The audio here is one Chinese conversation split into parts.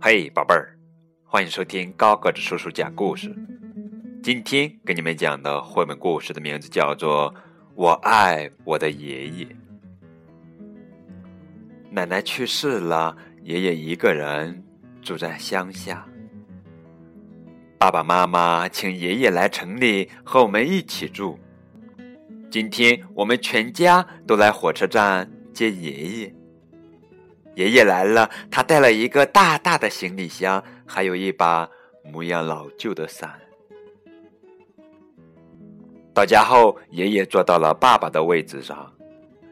嘿，宝贝儿，欢迎收听高个子叔叔讲故事。今天给你们讲的绘本故事的名字叫做《我爱我的爷爷》。奶奶去世了，爷爷一个人住在乡下。爸爸妈妈请爷爷来城里和我们一起住。今天我们全家都来火车站接爷爷。爷爷来了，他带了一个大大的行李箱，还有一把模样老旧的伞。到家后，爷爷坐到了爸爸的位置上，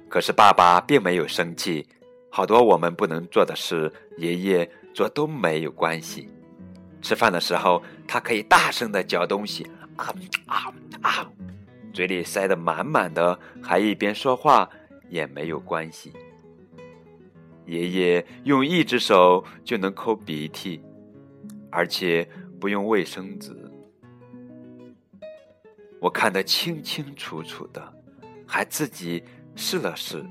可是爸爸并没有生气。好多我们不能做的事，爷爷做都没有关系。吃饭的时候，他可以大声的嚼东西，啊啊啊，嘴里塞得满满的，还一边说话也没有关系。爷爷用一只手就能抠鼻涕，而且不用卫生纸。我看得清清楚楚的，还自己试了试，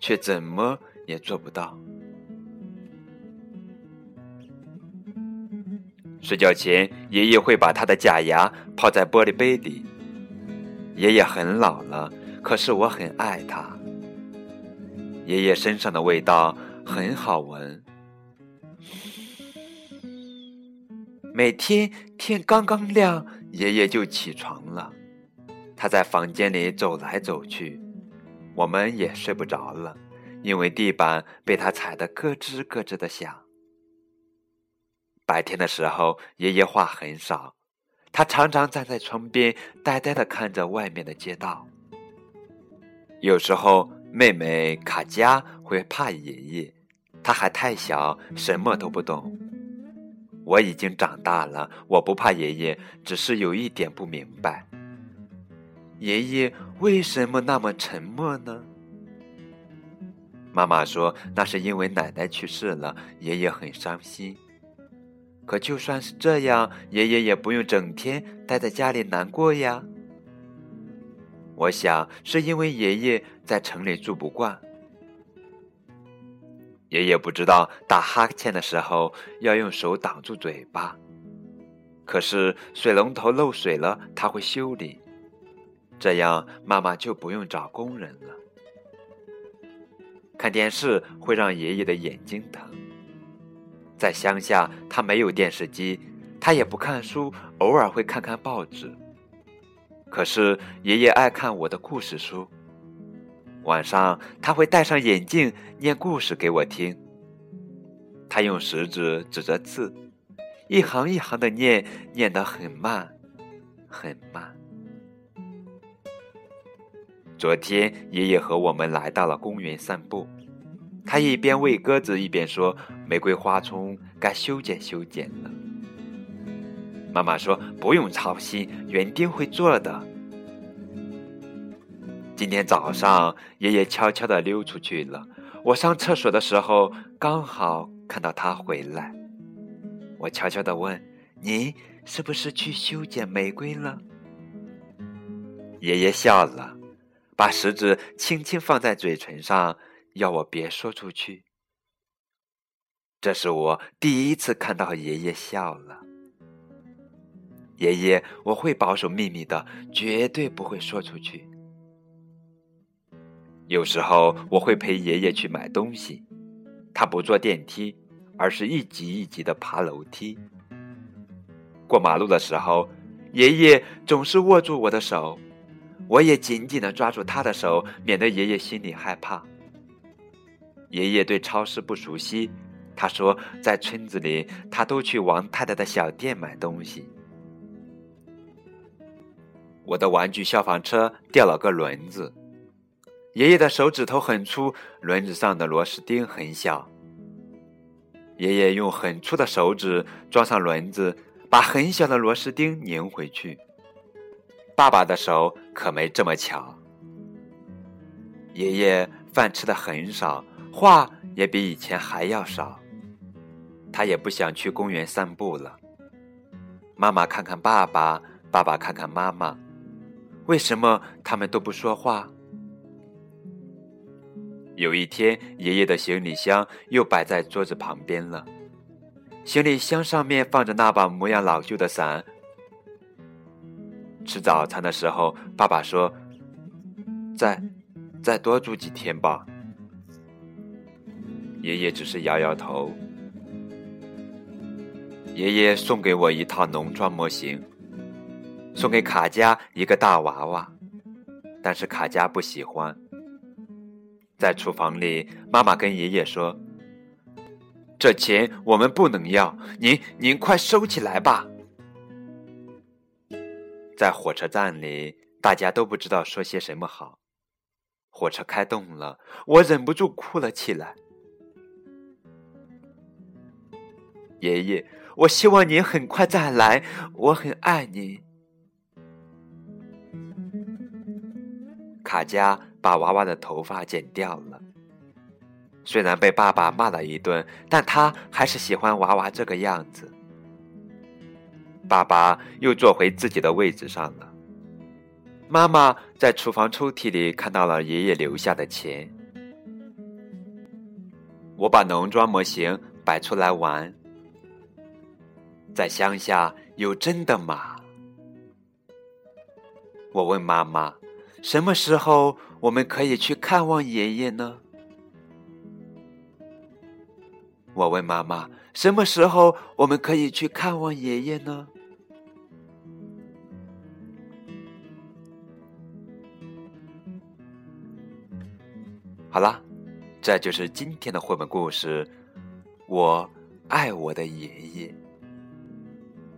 却怎么也做不到。睡觉前，爷爷会把他的假牙泡在玻璃杯里。爷爷很老了，可是我很爱他。爷爷身上的味道。很好闻。每天天刚刚亮，爷爷就起床了。他在房间里走来走去，我们也睡不着了，因为地板被他踩得咯吱咯吱的响。白天的时候，爷爷话很少，他常常站在窗边，呆呆的看着外面的街道。有时候。妹妹卡佳会怕爷爷，她还太小，什么都不懂。我已经长大了，我不怕爷爷，只是有一点不明白：爷爷为什么那么沉默呢？妈妈说那是因为奶奶去世了，爷爷很伤心。可就算是这样，爷爷也不用整天待在家里难过呀。我想是因为爷爷在城里住不惯。爷爷不知道打哈欠的时候要用手挡住嘴巴，可是水龙头漏水了，他会修理，这样妈妈就不用找工人了。看电视会让爷爷的眼睛疼。在乡下，他没有电视机，他也不看书，偶尔会看看报纸。可是爷爷爱看我的故事书，晚上他会戴上眼镜念故事给我听。他用食指指着字，一行一行的念，念得很慢，很慢。昨天爷爷和我们来到了公园散步，他一边喂鸽子一边说：“玫瑰花丛该修剪修剪了。”妈妈说：“不用操心，园丁会做的。”今天早上，爷爷悄悄地溜出去了。我上厕所的时候，刚好看到他回来。我悄悄地问：“您是不是去修剪玫瑰了？”爷爷笑了，把食指轻轻放在嘴唇上，要我别说出去。这是我第一次看到爷爷笑了。爷爷，我会保守秘密的，绝对不会说出去。有时候我会陪爷爷去买东西，他不坐电梯，而是一级一级的爬楼梯。过马路的时候，爷爷总是握住我的手，我也紧紧的抓住他的手，免得爷爷心里害怕。爷爷对超市不熟悉，他说在村子里，他都去王太太的小店买东西。我的玩具消防车掉了个轮子，爷爷的手指头很粗，轮子上的螺丝钉很小。爷爷用很粗的手指装上轮子，把很小的螺丝钉拧回去。爸爸的手可没这么巧。爷爷饭吃的很少，话也比以前还要少。他也不想去公园散步了。妈妈看看爸爸，爸爸看看妈妈。为什么他们都不说话？有一天，爷爷的行李箱又摆在桌子旁边了，行李箱上面放着那把模样老旧的伞。吃早餐的时候，爸爸说：“再，再多住几天吧。”爷爷只是摇摇头。爷爷送给我一套农庄模型，送给卡佳一个大娃娃，但是卡佳不喜欢。在厨房里，妈妈跟爷爷说：“这钱我们不能要，您您快收起来吧。”在火车站里，大家都不知道说些什么好。火车开动了，我忍不住哭了起来。爷爷，我希望您很快再来，我很爱您。卡佳把娃娃的头发剪掉了，虽然被爸爸骂了一顿，但他还是喜欢娃娃这个样子。爸爸又坐回自己的位置上了。妈妈在厨房抽屉里看到了爷爷留下的钱。我把农庄模型摆出来玩。在乡下有真的马。我问妈妈：“什么时候我们可以去看望爷爷呢？”我问妈妈：“什么时候我们可以去看望爷爷呢？”好了，这就是今天的绘本故事。我爱我的爷爷。